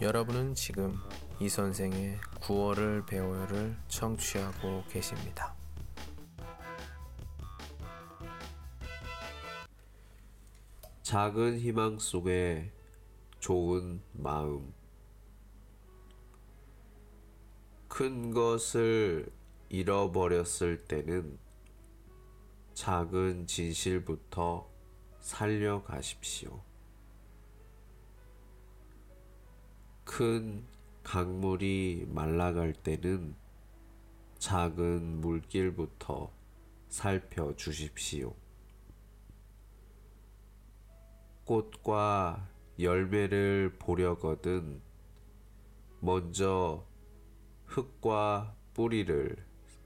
여러분은 지금 이 선생의 9월을 배워요를 청취하고 계십니다. 작은 희망 속에 좋은 마음. 큰 것을 잃어버렸을 때는 작은 진실부터 살려가십시오. 큰 강물이 말라갈 때는 작은 물길부터 살펴 주십시오. 꽃과 열매를 보려거든 먼저 흙과 뿌리를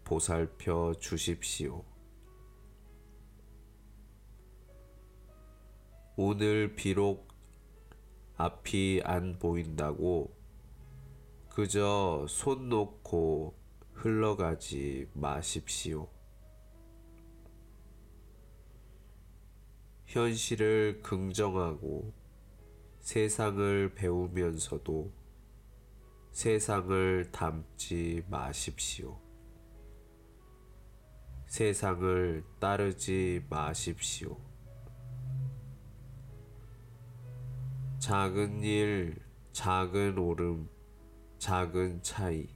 보살펴 주십시오. 오늘 비록 앞이 안 보인다고 그저 손 놓고 흘러가지 마십시오. 현실을 긍정하고 세상을 배우면서도 세상을 닮지 마십시오. 세상을 따르지 마십시오. 작은 일, 작은 오름, 작은 차이,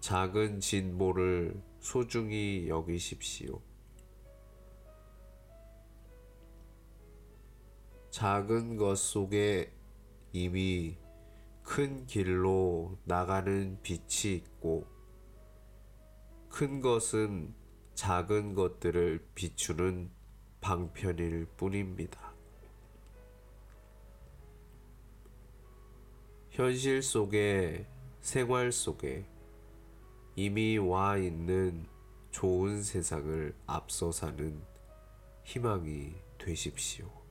작은 진보를 소중히 여기십시오. 작은 것 속에 이미 큰 길로 나가는 빛이 있고, 큰 것은 작은 것들을 비추는 방편일 뿐입니다. 현실 속에, 생활 속에 이미 와 있는 좋은 세상을 앞서 사는 희망이 되십시오.